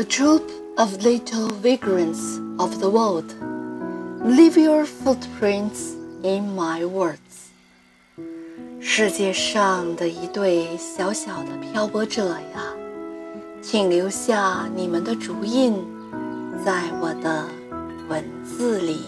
A troupe of little vagrants of the world, leave your footprints in my words。世界上的一队小小的漂泊者呀，请留下你们的足印，在我的文字里。